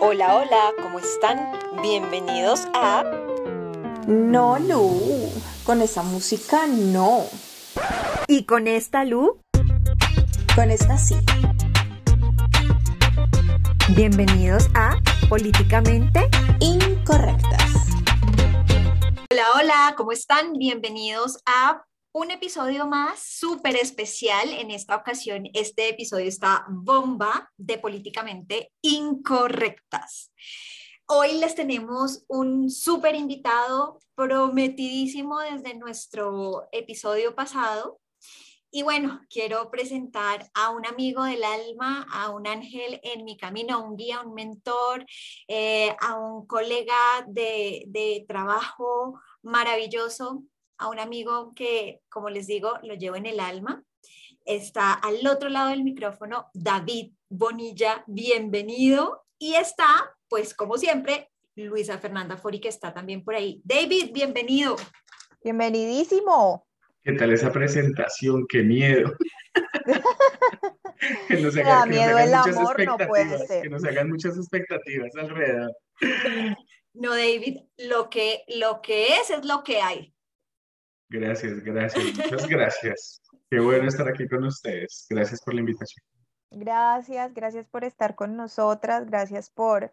Hola, hola, ¿cómo están? Bienvenidos a... No, Lu, con esa música no. ¿Y con esta Lu? Con esta sí. Bienvenidos a Políticamente Incorrectas. Hola, hola, ¿cómo están? Bienvenidos a un episodio más súper especial. En esta ocasión, este episodio está bomba de políticamente incorrectas. Hoy les tenemos un súper invitado prometidísimo desde nuestro episodio pasado. Y bueno, quiero presentar a un amigo del alma, a un ángel en mi camino, a un guía, un mentor, eh, a un colega de, de trabajo maravilloso, a un amigo que, como les digo, lo llevo en el alma. Está al otro lado del micrófono David Bonilla, bienvenido. Y está, pues como siempre, Luisa Fernanda Fori, que está también por ahí. David, bienvenido. Bienvenidísimo. ¿Qué tal esa presentación? ¡Qué miedo! que nos hagan, miedo el amor, no puede ser. Que nos hagan muchas expectativas alrededor. No, David, lo que, lo que es es lo que hay. Gracias, gracias, muchas gracias. Qué bueno estar aquí con ustedes. Gracias por la invitación. Gracias, gracias por estar con nosotras, gracias por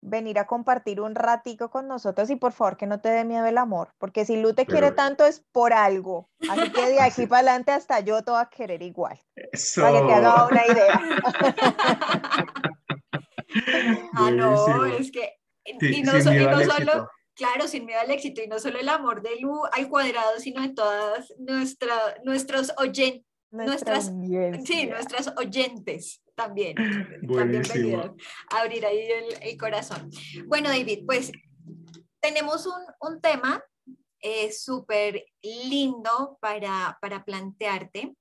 venir a compartir un ratico con nosotros y por favor que no te dé miedo el amor, porque si Lu te quiere tanto es por algo, así que de aquí para adelante hasta yo te voy a querer igual, Eso. para que te haga una idea. ah, no, es que, y no, so, y no solo, claro, sin miedo al éxito, y no solo el amor de Lu al cuadrado, sino de todas nuestra, nuestros oyentes. Nuestras, sí, nuestras oyentes también, también a abrir ahí el, el, corazón. Bueno, David, pues tenemos un, un tema eh, súper lindo para, para plantearte.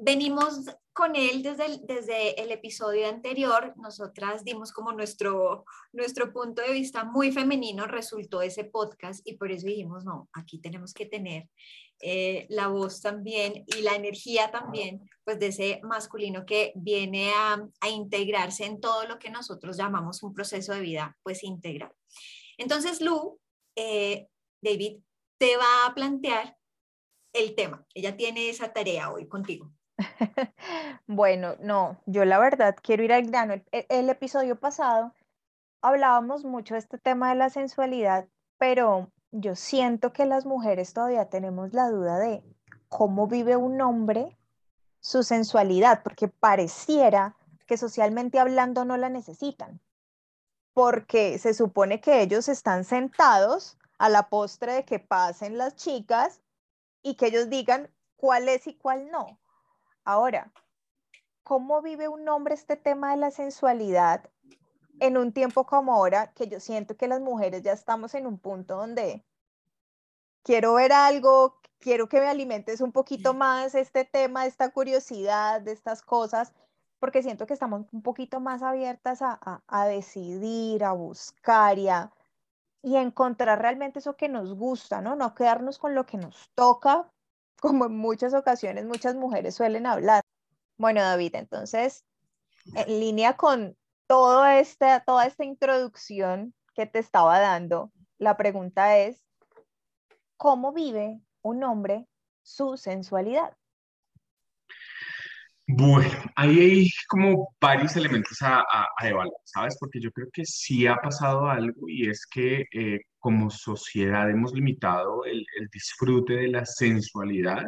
Venimos con él desde el, desde el episodio anterior. Nosotras dimos como nuestro, nuestro punto de vista muy femenino, resultó ese podcast y por eso dijimos, no, aquí tenemos que tener eh, la voz también y la energía también, pues de ese masculino que viene a, a, integrarse en todo lo que nosotros llamamos un proceso de vida, pues integral. Entonces, Lu, eh, David, te va a plantear el tema. Ella tiene esa tarea hoy contigo. bueno, no, yo la verdad quiero ir al grano. El, el episodio pasado hablábamos mucho de este tema de la sensualidad, pero yo siento que las mujeres todavía tenemos la duda de cómo vive un hombre su sensualidad, porque pareciera que socialmente hablando no la necesitan, porque se supone que ellos están sentados a la postre de que pasen las chicas y que ellos digan cuál es y cuál no. Ahora, ¿cómo vive un hombre este tema de la sensualidad en un tiempo como ahora, que yo siento que las mujeres ya estamos en un punto donde quiero ver algo, quiero que me alimentes un poquito más este tema, esta curiosidad, de estas cosas, porque siento que estamos un poquito más abiertas a, a, a decidir, a buscar y a, y a encontrar realmente eso que nos gusta, ¿no? No quedarnos con lo que nos toca, como en muchas ocasiones muchas mujeres suelen hablar. Bueno, David, entonces, en línea con todo este, toda esta introducción que te estaba dando, la pregunta es, ¿cómo vive un hombre su sensualidad? Bueno, ahí hay como varios elementos a, evaluar, ¿sabes? Porque yo creo que sí ha pasado algo y es que eh, como sociedad hemos limitado el, el, disfrute de la sensualidad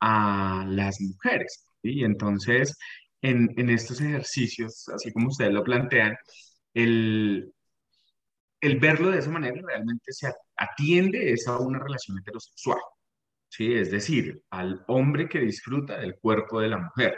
a las mujeres. ¿sí? Y entonces, en, en, estos ejercicios, así como ustedes lo plantean, el, el verlo de esa manera realmente se atiende es a una relación heterosexual. ¿sí? Es decir, al hombre que disfruta del cuerpo de la mujer.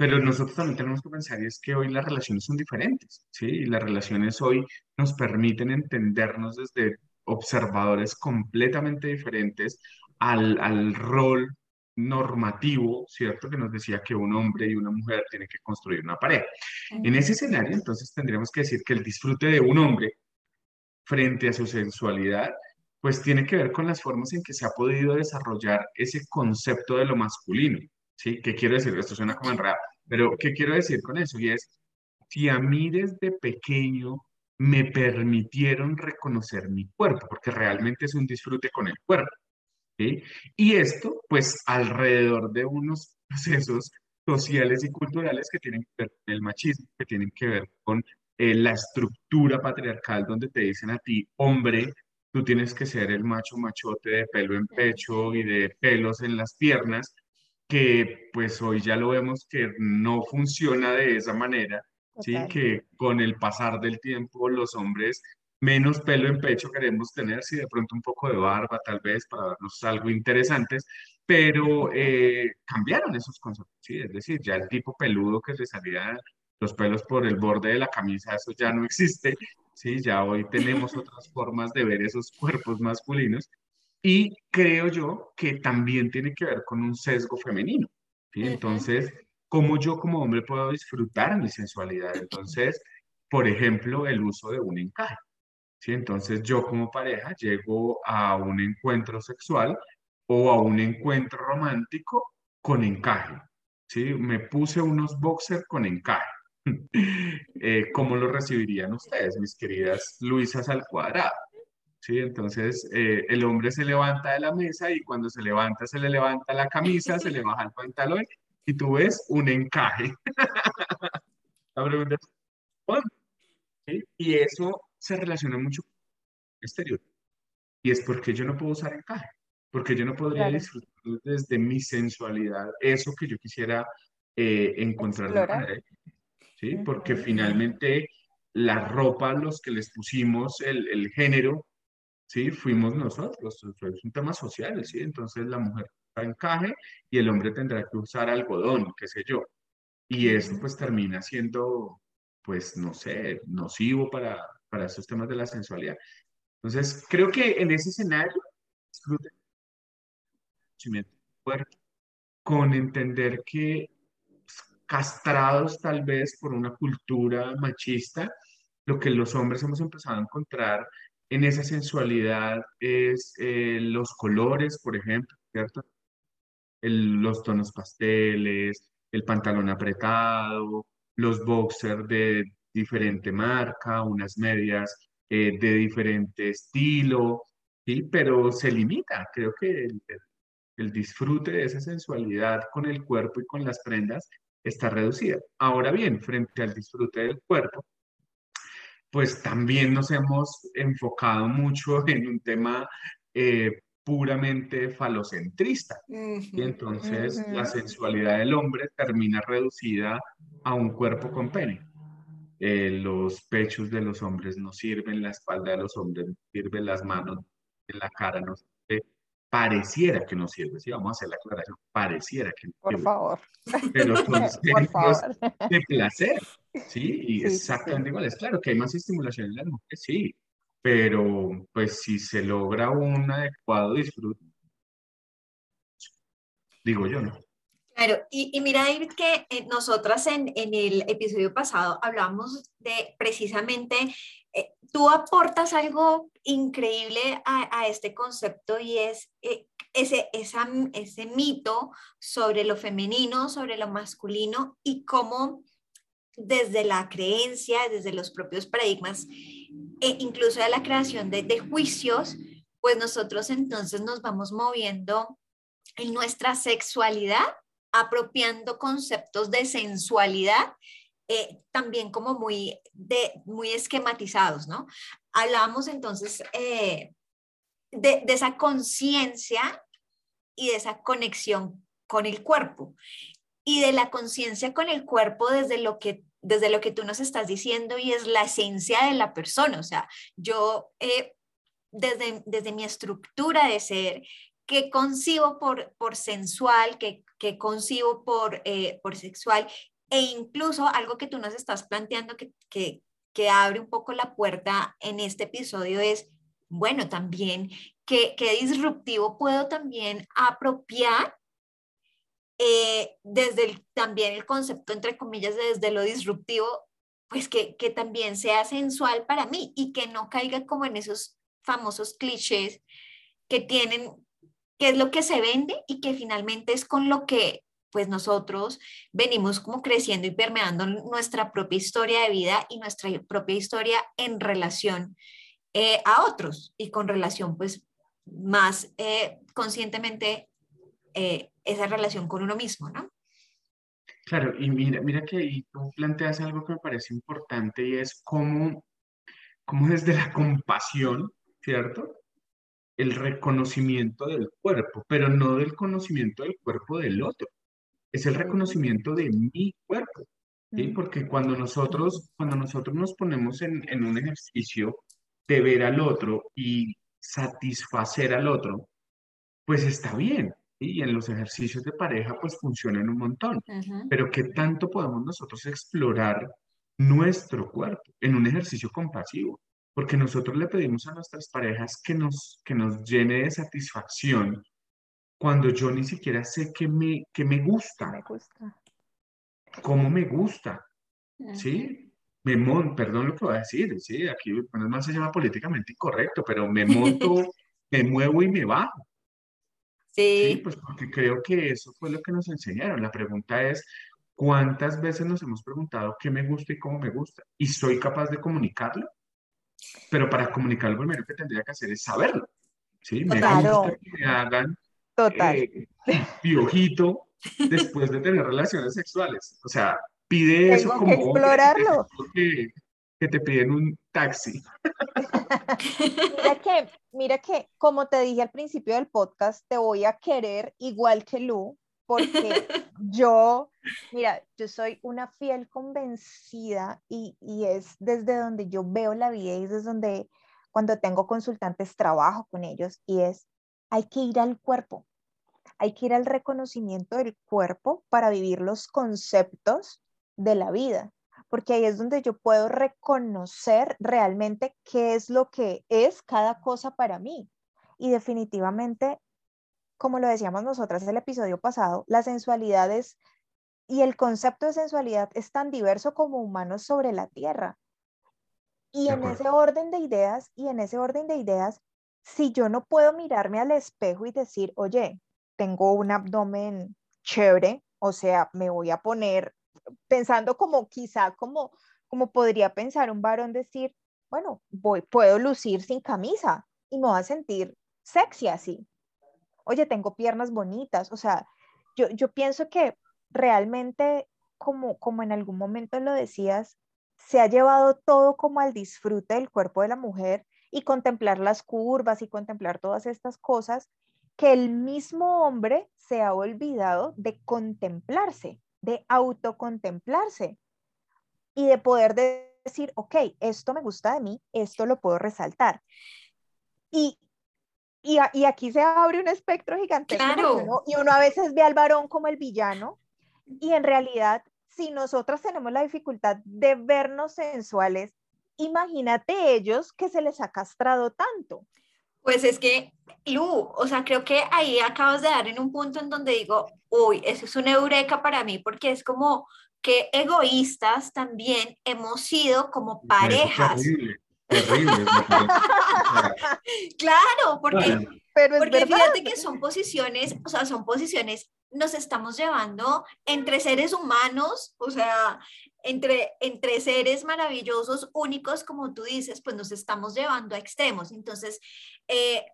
Pero nosotros también tenemos que pensar es que hoy las relaciones son diferentes, ¿sí? Y las relaciones hoy nos permiten entendernos desde observadores completamente diferentes al, al rol normativo, ¿cierto? Que nos decía que un hombre y una mujer tienen que construir una pareja. En ese escenario, entonces, tendríamos que decir que el disfrute de un hombre frente a su sensualidad pues tiene que ver con las formas en que se ha podido desarrollar ese concepto de lo masculino, ¿sí? ¿Qué quiero decir? Esto suena como enredado, pero ¿qué quiero decir con eso? Y es, si a mí desde pequeño me permitieron reconocer mi cuerpo, porque realmente es un disfrute con el cuerpo. Y esto, pues, alrededor de unos procesos sociales y culturales que tienen que ver con el machismo, que tienen que ver con eh, la estructura patriarcal donde te dicen a ti, hombre, tú tienes que ser el macho machote de pelo en pecho y de pelos en las piernas, que pues hoy ya lo vemos que no funciona de esa manera, ¿sí? Que con el pasar del tiempo los hombres menos pelo en pecho queremos tener, sí, de pronto un poco de barba tal vez para darnos algo interesantes, pero eh, cambiaron esos conceptos, ¿sí? Es decir, ya el tipo peludo que le salía los pelos por el borde de la camisa, eso ya no existe, ¿sí? Ya hoy tenemos otras formas de ver esos cuerpos masculinos y creo yo que también tiene que ver con un sesgo femenino, ¿sí? Entonces, ¿cómo yo como hombre puedo disfrutar mi sensualidad? Entonces, por ejemplo, el uso de un encaje. ¿sí? Entonces, yo como pareja llego a un encuentro sexual o a un encuentro romántico con encaje. ¿sí? Me puse unos boxers con encaje. Eh, ¿Cómo lo recibirían ustedes, mis queridas Luisas al cuadrado? ¿Sí? Entonces, eh, el hombre se levanta de la mesa y cuando se levanta, se le levanta la camisa, se le baja el pantalón y tú ves un encaje. la pregunta es, Y eso se relaciona mucho con el exterior. Y es porque yo no puedo usar encaje, porque yo no podría disfrutar desde mi sensualidad eso que yo quisiera eh, encontrar. ¿sí? Porque finalmente la ropa, los que les pusimos el, el género, ¿sí? Fuimos nosotros, es un tema social, ¿sí? Entonces la mujer encaje y el hombre tendrá que usar algodón, qué sé yo. Y eso pues termina siendo, pues no sé, nocivo para, para esos temas de la sensualidad. Entonces, creo que en ese escenario, disfruten con entender que castrados tal vez por una cultura machista, lo que los hombres hemos empezado a encontrar en esa sensualidad es eh, los colores, por ejemplo, ¿cierto? los tonos pasteles, el pantalón apretado, los boxers de diferente marca, unas medias eh, de diferente estilo, ¿sí? Pero se limita, creo que el, el disfrute de esa sensualidad con el cuerpo y con las prendas está reducida. Ahora bien, frente al disfrute del cuerpo, pues también nos hemos enfocado mucho en un tema eh, puramente falocentrista. y entonces la sensualidad del hombre termina reducida a un cuerpo con pene. Eh, los pechos de los hombres no sirven, la espalda de los hombres no sirve, las manos en la cara no sirve, pareciera que no sirve, si vamos a hacer la aclaración, pareciera que no Por favor. Pero son de placer, ¿sí? Y exactamente igual, es claro que hay más estimulación en las mujeres, sí, pero pues si se logra un adecuado disfrute, digo yo, ¿no? Claro, y, mira, David, que eh, nosotras en, en, el episodio pasado hablamos de precisamente eh, tú aportas algo increíble a, este concepto y es eh, ese, ese mito sobre lo femenino, sobre lo masculino y cómo desde la creencia, desde los propios paradigmas, e incluso de la creación de, juicios, pues nosotros entonces nos vamos moviendo en nuestra sexualidad, apropiando conceptos de sensualidad eh, también como muy, de, muy esquematizados, ¿no? Hablábamos entonces eh, de, de esa conciencia y de esa conexión con el cuerpo y de la conciencia con el cuerpo desde lo que desde lo que tú nos estás diciendo y es la esencia de la persona. O sea, yo eh, desde, desde mi estructura de ser, que concibo por, por sensual, que, que concibo por, por sexual e incluso algo que tú nos estás planteando que, que, que abre un poco la puerta en este episodio es, bueno, también, ¿qué, qué disruptivo puedo también apropiar eh, desde el, también el concepto, entre comillas, desde lo disruptivo, pues que, que también sea sensual para mí y que no caiga como en esos famosos clichés que tienen, que es lo que se vende y que finalmente es con lo que pues nosotros venimos como creciendo y permeando nuestra propia historia de vida y nuestra propia historia en relación eh, a otros y con relación pues más eh, conscientemente eh, esa relación con uno mismo, ¿no? Claro, y mira, mira que ahí tú planteas algo que me parece importante y es cómo, cómo desde la compasión, ¿cierto? El reconocimiento del cuerpo, pero no del conocimiento del cuerpo del otro, es el reconocimiento de mi cuerpo, ¿sí? Porque cuando nosotros, cuando nosotros nos ponemos en, en un ejercicio de ver al otro y satisfacer al otro, pues está bien, y en los ejercicios de pareja pues funcionan un montón. Pero ¿qué tanto podemos nosotros explorar nuestro cuerpo en un ejercicio compasivo? Porque nosotros le pedimos a nuestras parejas que nos, que nos llene de satisfacción cuando yo ni siquiera sé qué me, qué me gusta. Me gusta. ¿Cómo me gusta? ¿Sí? Me monto, perdón lo que voy a decir, sí, aquí bueno, más se llama políticamente incorrecto, pero me monto, me muevo y me bajo. Sí, pues porque creo que eso fue lo que nos enseñaron. La pregunta es, ¿cuántas veces nos hemos preguntado qué me gusta y cómo me gusta? ¿Y soy capaz de comunicarlo? Pero para comunicarlo, lo primero que tendría que hacer es saberlo. ¿sí? Me gusta que me hagan Total. Eh, piojito después de tener relaciones sexuales. O sea, pide eso como... Que explorarlo. Que, que te piden un taxi. Mira que, mira que, como te dije al principio del podcast, te voy a querer igual que Lu, porque yo, mira, yo soy una fiel convencida y, y es desde donde yo veo la vida y es desde donde cuando tengo consultantes trabajo con ellos y es, hay que ir al cuerpo, hay que ir al reconocimiento del cuerpo para vivir los conceptos de la vida porque ahí es donde yo puedo reconocer realmente qué es lo que es cada cosa para mí. Y definitivamente, como lo decíamos nosotras en el episodio pasado, la sensualidad es, y el concepto de sensualidad es tan diverso como humanos sobre la tierra. Y en ese orden de ideas, y en ese orden de ideas, si yo no puedo mirarme al espejo y decir, oye, tengo un abdomen chévere, o sea, me voy a poner pensando como quizá como, como podría pensar un varón decir, bueno, voy, puedo lucir sin camisa y me voy a sentir sexy así. Oye, tengo piernas bonitas. O sea, yo, yo pienso que realmente, como, como en algún momento lo decías, se ha llevado todo como al disfrute del cuerpo de la mujer y contemplar las curvas y contemplar todas estas cosas que el mismo hombre se ha olvidado de contemplarse de autocontemplarse y de poder decir, ok, esto me gusta de mí, esto lo puedo resaltar. Y, y, y aquí se abre un espectro gigantesco. Claro. y uno a veces ve al varón como el villano y en realidad, si nosotras tenemos la dificultad de vernos sensuales, imagínate ellos que se les ha castrado tanto. Pues es que, Lu, o sea, creo que ahí acabas de dar en un punto en donde digo, uy, eso es una eureka para mí, porque es como que egoístas también hemos sido como parejas. claro, porque, porque fíjate que son posiciones, o sea, son posiciones, nos estamos llevando entre seres humanos, o sea, entre, entre seres maravillosos, únicos, como tú dices, pues nos estamos llevando a extremos. Entonces, eh,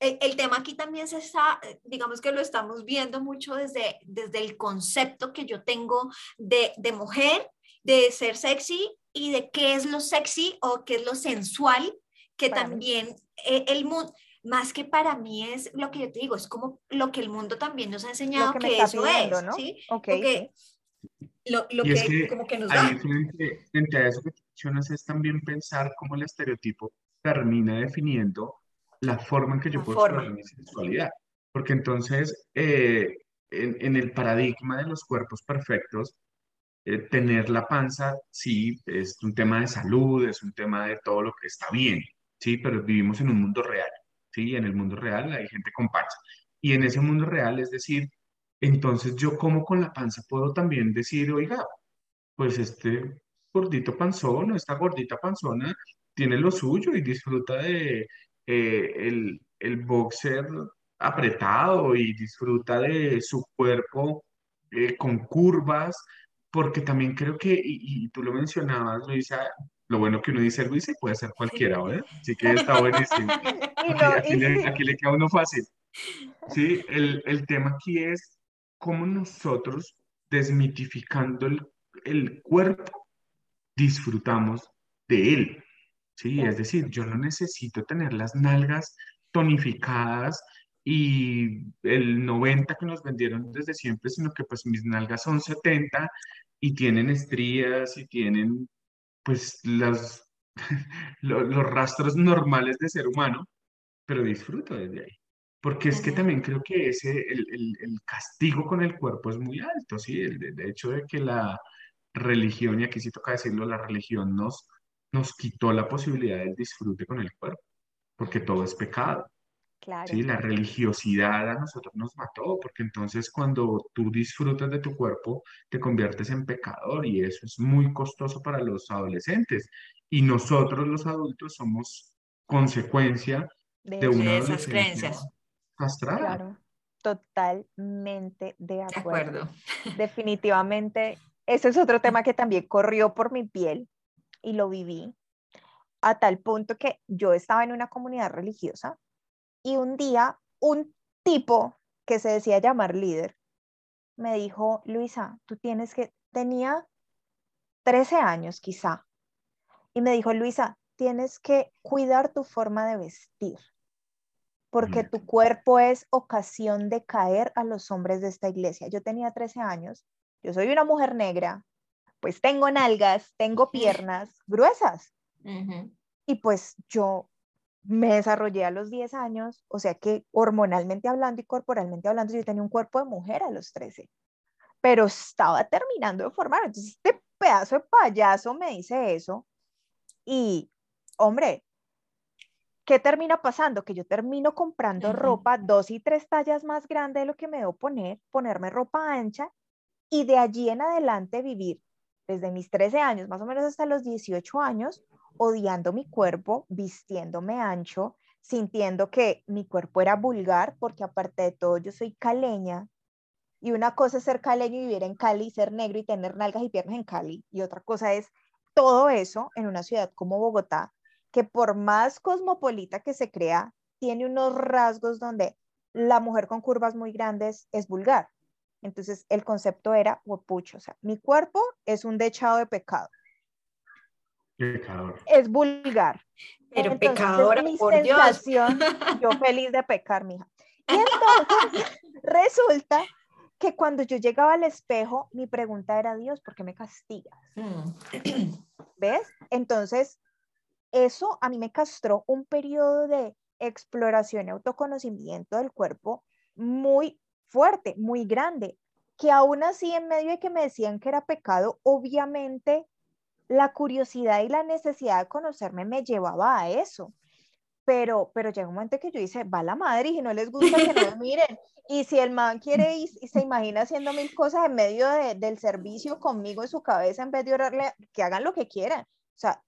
el, tema aquí también se está, digamos que lo estamos viendo mucho desde, desde el concepto que yo tengo de, de mujer, de ser sexy y de qué es lo sexy o qué es lo sensual, que también eh, el mundo, más que para mí es lo que yo te digo, es como lo que el mundo también nos ha enseñado que, eso es, ¿no? ¿sí? Okay, Lo, lo que, como que nos da. Frente, frente, a eso que mencionas es también pensar cómo el estereotipo termina definiendo la forma en que yo puedo explorar mi sexualidad. Porque entonces, eh, en, el paradigma de los cuerpos perfectos, eh, tener la panza, sí, es un tema de salud, es un tema de todo lo que está bien, sí, pero vivimos en un mundo real, sí, en el mundo real hay gente con panza. Y en ese mundo real, es decir, entonces yo como con la panza puedo también decir, oiga, pues este gordito panzón o esta gordita panzona tiene lo suyo y disfruta de eh, el, el boxer apretado y disfruta de su cuerpo eh, con curvas, porque también creo que, y, tú lo mencionabas, Luisa, lo bueno que uno dice Luisa y puede ser cualquiera, ¿verdad? Así que está buenísimo. Aquí, le, queda uno fácil. Sí, el, el tema aquí es cómo nosotros, desmitificando el, el cuerpo, disfrutamos de él. Sí, es decir, yo no necesito tener las nalgas tonificadas y el 90 que nos vendieron desde siempre, sino que pues mis nalgas son 70 y tienen estrías y tienen pues las, los rastros normales de ser humano, pero disfruto desde ahí. Porque es que también creo que ese, el, el, castigo con el cuerpo es muy alto, ¿sí? El, de hecho de que la religión, y aquí sí toca decirlo, la religión nos, nos quitó la posibilidad del disfrute con el cuerpo, porque todo es pecado. Sí, la religiosidad a nosotros nos mató, porque entonces cuando tú disfrutas de tu cuerpo, te conviertes en pecador y eso es muy costoso para los adolescentes. Y nosotros los adultos somos consecuencia de, una esas creencias. Claro, totalmente de acuerdo. Definitivamente, ese es otro tema que también corrió por mi piel y lo viví a tal punto que yo estaba en una comunidad religiosa y un día un tipo que se decía llamar líder me dijo, Luisa, tú tienes que, tenía 13 años quizá, y me dijo, Luisa, tienes que cuidar tu forma de vestir, porque tu cuerpo es ocasión de caer a los hombres de esta iglesia. Yo tenía 13 años, yo soy una mujer negra, pues tengo nalgas, tengo piernas gruesas. Y pues yo me desarrollé a los 10 años, o sea que hormonalmente hablando y corporalmente hablando, yo tenía un cuerpo de mujer a los 13, pero estaba terminando de formar. Entonces, este pedazo de payaso me dice eso y, hombre, ¿qué termina pasando? Que yo termino comprando ropa dos y tres tallas más grande de lo que me debo poner, ponerme ropa ancha y de allí en adelante vivir desde mis 13 años, más o menos hasta los 18 años, odiando mi cuerpo, vistiéndome ancho, sintiendo que mi cuerpo era vulgar, porque aparte de todo yo soy caleña. Y una cosa es ser caleño y vivir en Cali, ser negro y tener nalgas y piernas en Cali. Y otra cosa es todo eso en una ciudad como Bogotá, que por más cosmopolita que se crea, tiene unos rasgos donde la mujer con curvas muy grandes es vulgar. Entonces el concepto era, pucho, o sea, mi cuerpo es un dechado de pecado. Es vulgar. Pero pecadora, por sensación, yo feliz de pecar, mija. Y entonces resulta que cuando yo llegaba al espejo, mi pregunta era, Dios, ¿por qué me castigas? Mm. ¿Ves? Entonces, eso a mí me castró un periodo de exploración y autoconocimiento del cuerpo muy fuerte, muy grande, que aún así en medio de que me decían que era pecado, obviamente la curiosidad y la necesidad de conocerme me llevaba a eso. Pero, pero llega un momento que yo dice, va la madre y si no les gusta que no miren. Y si el man quiere y, se imagina haciendo mil cosas en medio del servicio conmigo en su cabeza, en vez de orarle, que hagan lo que quieran. O sea,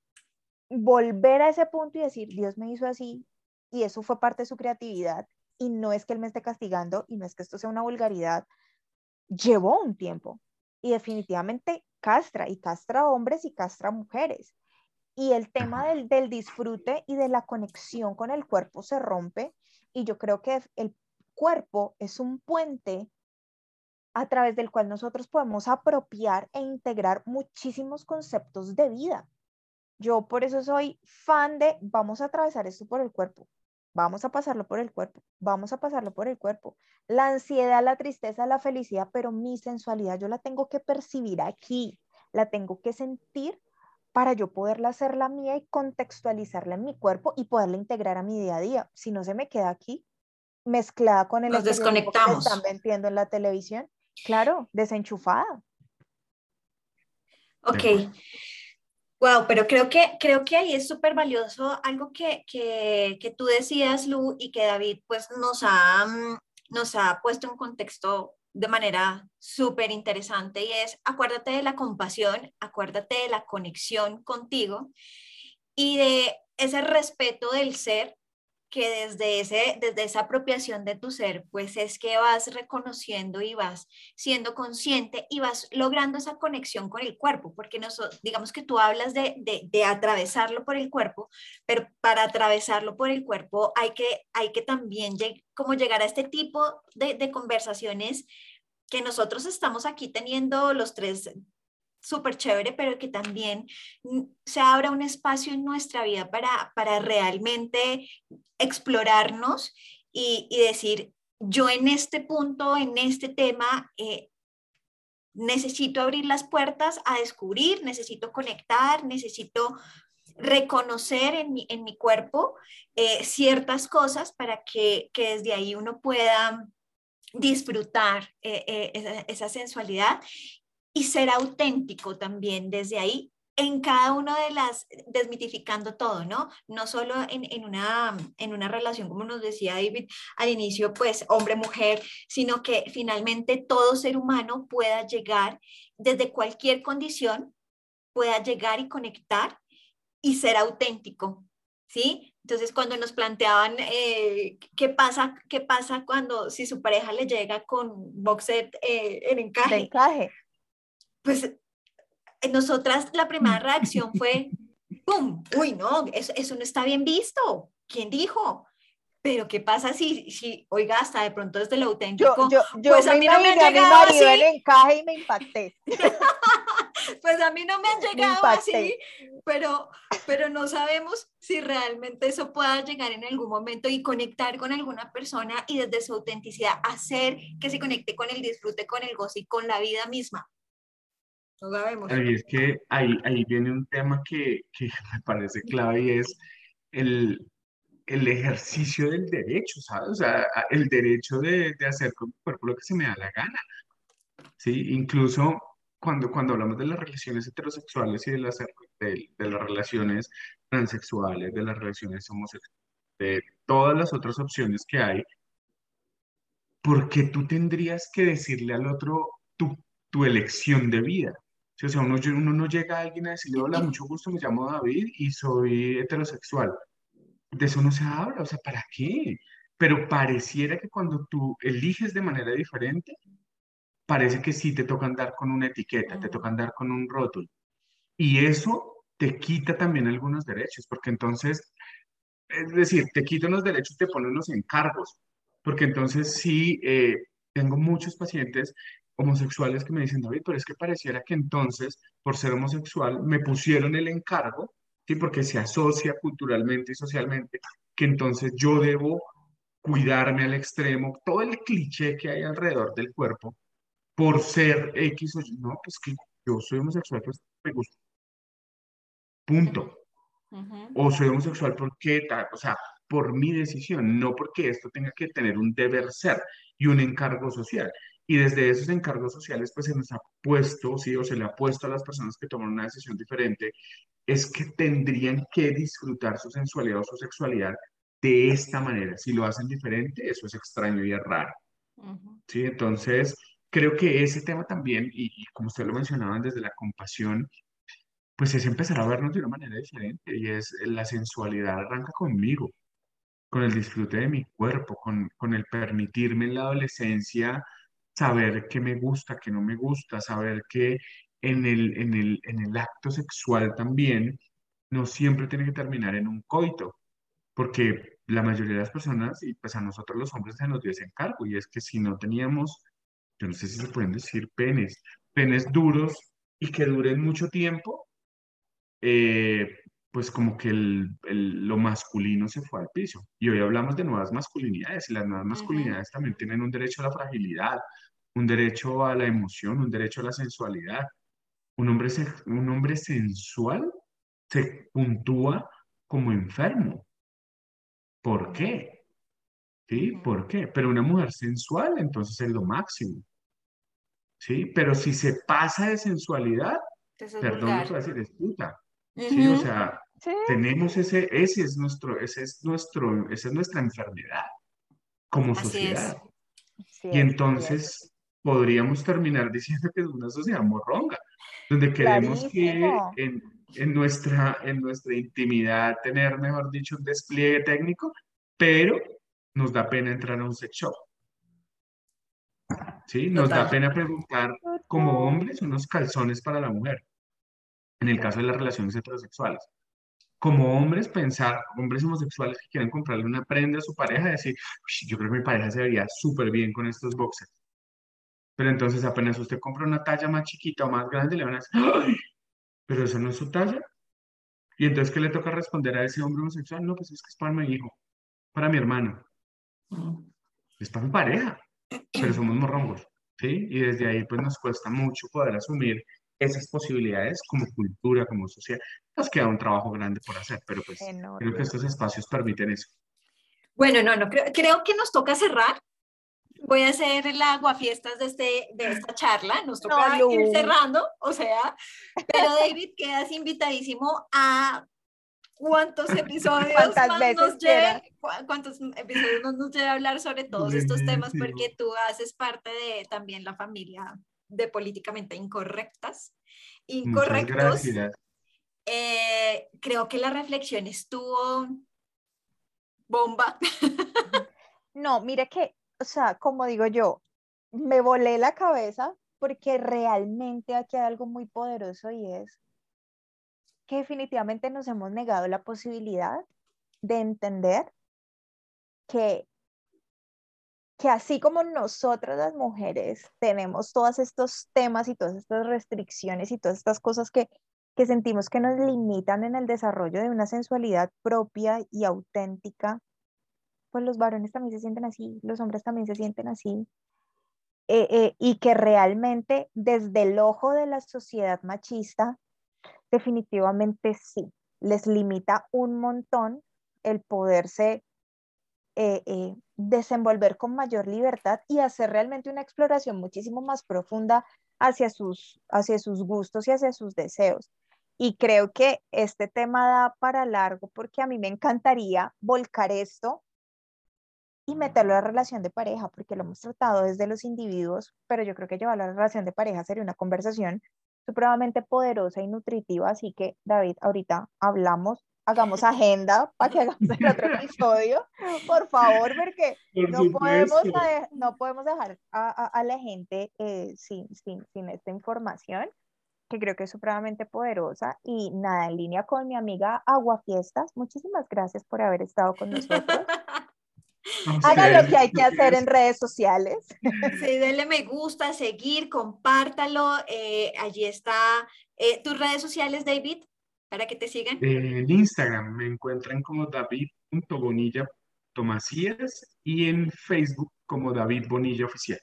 volver a ese punto y decir, Dios me hizo así y eso fue parte de su creatividad y no es que él me esté castigando y no es que esto sea una vulgaridad, llevó un tiempo y definitivamente castra y castra hombres y castra mujeres. Y el tema del, del disfrute y de la conexión con el cuerpo se rompe y yo creo que el cuerpo es un puente a través del cual nosotros podemos apropiar e integrar muchísimos conceptos de vida. Yo por eso soy fan de vamos a atravesar esto por el cuerpo, vamos a pasarlo por el cuerpo, vamos a pasarlo por el cuerpo. La ansiedad, la tristeza, la felicidad, pero mi sensualidad yo la tengo que percibir aquí, la tengo que sentir para yo poderla hacer la mía y contextualizarla en mi cuerpo y poderla integrar a mi día a día. Si no se me queda aquí, mezclada con el Nos desconectamos. que están vendiendo en la televisión, claro, desenchufada. Ok. Wow, pero creo que, creo que ahí es súper valioso algo que, que, que, tú decías, Lu, y que David pues nos ha, mm, nos ha puesto en contexto de manera súper interesante y es acuérdate de la compasión, acuérdate de la conexión contigo y de ese respeto del ser que desde, ese, desde esa apropiación de tu ser, pues es que vas reconociendo y vas siendo consciente y vas logrando esa conexión con el cuerpo, porque digamos que tú hablas de, de, atravesarlo por el cuerpo, pero para atravesarlo por el cuerpo hay que, hay que también como llegar a este tipo de conversaciones que nosotros estamos aquí teniendo los tres súper chévere, pero que también mm, se abra un espacio en nuestra vida para, para realmente explorarnos y, decir, yo en este punto, en este tema, eh, necesito abrir las puertas a descubrir, necesito conectar, necesito reconocer en mi, en mi cuerpo eh, ciertas cosas para que, que, desde ahí uno pueda disfrutar eh, esa, sensualidad y ser auténtico también desde ahí en cada una de las, desmitificando todo, ¿no? No solo en, en, una, en una relación, como nos decía David al inicio, pues hombre-mujer, sino que finalmente todo ser humano pueda llegar desde cualquier condición, pueda llegar y conectar y ser auténtico, ¿sí? Entonces, cuando nos planteaban eh, qué pasa, qué pasa cuando si su pareja le llega con boxet eh, en encaje, encaje, pues nosotras la primera reacción fue, ¡pum! Uy, no, eso, eso no está bien visto. ¿Quién dijo? Pero ¿qué pasa si, si oiga, hasta de pronto desde lo auténtico? Yo, yo, pues a mí no me han llegado así. encaje y me impacté. pues a mí no me han llegado así, pero, pero no sabemos si realmente eso pueda llegar en algún momento y conectar con alguna persona y desde su autenticidad hacer que se conecte con el disfrute, con el gozo y con la vida misma. Y es que ahí, ahí viene un tema que, que me parece clave y es el, el ejercicio del derecho, ¿sabes? O sea, el derecho de, de hacer con mi cuerpo lo que se me da la gana. ¿Sí? Incluso cuando, cuando hablamos de las relaciones heterosexuales y de las, de, de las relaciones transexuales, de las relaciones homosexuales, de todas las otras opciones que hay, ¿por qué tú tendrías que decirle al otro tu, tu elección de vida? O sea, uno, uno no llega a alguien a decirle, hola, mucho gusto, me llamo David y soy heterosexual. De eso no se habla, o sea, ¿para qué? Pero pareciera que cuando tú eliges de manera diferente, parece que sí te toca andar con una etiqueta, te toca andar con un rótulo. Y eso te quita también algunos derechos, porque entonces, es decir, te quita unos derechos, te pone unos encargos, porque entonces sí, eh, tengo muchos pacientes homosexuales que me dicen, David, pero es que pareciera que entonces, por ser homosexual, me pusieron el encargo, ¿sí? porque se asocia culturalmente y socialmente, que entonces yo debo cuidarme al extremo, todo el cliché que hay alrededor del cuerpo, por ser X o Y, no, pues que yo soy homosexual, pues me gusta. Punto. O soy homosexual porque, o sea, por mi decisión, no porque esto tenga que tener un deber ser y un encargo social. Y desde esos encargos sociales, pues se nos ha puesto, sí, o se le ha puesto a las personas que toman una decisión diferente, es que tendrían que disfrutar su sensualidad o su sexualidad de esta manera. Si lo hacen diferente, eso es extraño y es raro. Sí, entonces creo que ese tema también, y, y como usted lo mencionaba desde la compasión, pues es empezar a vernos de una manera diferente y es la sensualidad arranca conmigo, con el disfrute de mi cuerpo, con, con el permitirme en la adolescencia saber qué me gusta, qué no me gusta, saber que en el, en el, en el acto sexual también no siempre tiene que terminar en un coito, porque la mayoría de las personas, y pues a nosotros los hombres se nos dio ese y es que si no teníamos, yo no sé si se pueden decir penes, penes duros y que duren mucho tiempo, eh, pues como que el, lo masculino se fue al piso. Y hoy hablamos de nuevas masculinidades y las nuevas masculinidades también tienen un derecho a la fragilidad, un derecho a la emoción, un derecho a la sensualidad. Un hombre, un hombre sensual se puntúa como enfermo. ¿Por qué? ¿Sí? ¿Por qué? Pero una mujer sensual entonces es lo máximo. ¿Sí? Pero si se pasa de sensualidad, perdón, por decir, es puta. Sí, o sea, tenemos ese, ese es nuestro, ese es nuestro, esa es nuestra enfermedad como sociedad. y entonces podríamos terminar diciendo que es una sociedad morronga, donde queremos que en, en, nuestra, en nuestra intimidad tener, mejor dicho, un despliegue técnico, pero nos da pena entrar a un sex shop. ¿Sí? Nos da pena preguntar como hombres unos calzones para la mujer, en el caso de las relaciones heterosexuales. Como hombres, pensar, hombres homosexuales que quieren comprarle una prenda a su pareja, decir, yo creo que mi pareja se vería súper bien con estos boxers. Pero entonces apenas usted compra una talla más chiquita o más grande, le van a decir, ¡ay! Pero eso no es su talla. Y entonces, ¿qué le toca responder a ese hombre homosexual? No, pues es que es para mi hijo, para mi hermano. Es para mi pareja, pero somos morrongos, ¿sí? Y desde ahí, pues nos cuesta mucho poder asumir esas posibilidades como cultura, como sociedad. Nos queda un trabajo grande por hacer, pero pues creo que estos espacios permiten eso. Bueno, no, no, creo, creo que nos toca cerrar. Voy a hacer el aguafiestas de, este, de esta charla, nos toca ir cerrando, o sea, pero David, quedas invitadísimo a cuántos episodios más nos lleve, cuántos episodios nos, nos lleve a hablar sobre todos estos temas, porque tú haces parte de también la familia de políticamente incorrectas, incorrectos. Eh, creo que la reflexión estuvo bomba. No, mire que o sea, como digo yo, me volé la cabeza porque realmente aquí hay algo muy poderoso y es que definitivamente nos hemos negado la posibilidad de entender que, que así como nosotras las mujeres tenemos todos estos temas y todas estas restricciones y todas estas cosas que, que sentimos que nos limitan en el desarrollo de una sensualidad propia y auténtica, pues los varones también se sienten así, los hombres también se sienten así, eh, eh, y que realmente desde el ojo de la sociedad machista, definitivamente sí, les limita un montón el poderse eh, desenvolver con mayor libertad y hacer realmente una exploración muchísimo más profunda hacia sus, hacia sus gustos y hacia sus deseos. Y creo que este tema da para largo porque a mí me encantaría volcar esto y meterlo a la relación de pareja, porque lo hemos tratado desde los individuos, pero yo creo que llevarlo a la relación de pareja sería una conversación supremamente poderosa y nutritiva, así que David, ahorita hablamos, hagamos agenda para que hagamos el otro episodio, por favor, porque no, podemos, no podemos dejar a, a, la gente eh, sin, sin, sin esta información que creo que es supremamente poderosa y nada, en línea con mi amiga Agua Fiestas, muchísimas gracias por haber estado con nosotros. Haga lo que hay que hacer en redes sociales. Sí, denle me gusta, seguir, compártalo. Eh, allí está eh, tus redes sociales, David, para que te sigan. En Instagram me encuentran como david.bonilla.tomasías y en Facebook como David Bonilla Oficial.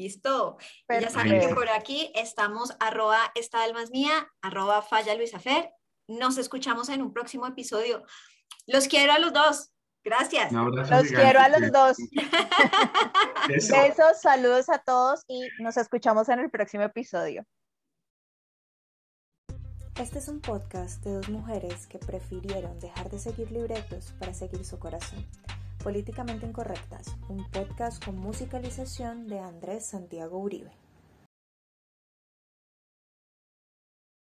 Listo. Ya saben que por aquí estamos arroba esta alma mía, arroba falla Luisafer. Nos escuchamos en un próximo episodio. Los quiero a los dos. Gracias. Los quiero a los dos. Besos, saludos a todos y nos escuchamos en el próximo episodio. Este es un podcast de dos mujeres que prefirieron dejar de seguir libretos para seguir su corazón. Políticamente Incorrectas, un podcast con musicalización de Andrés Santiago Uribe.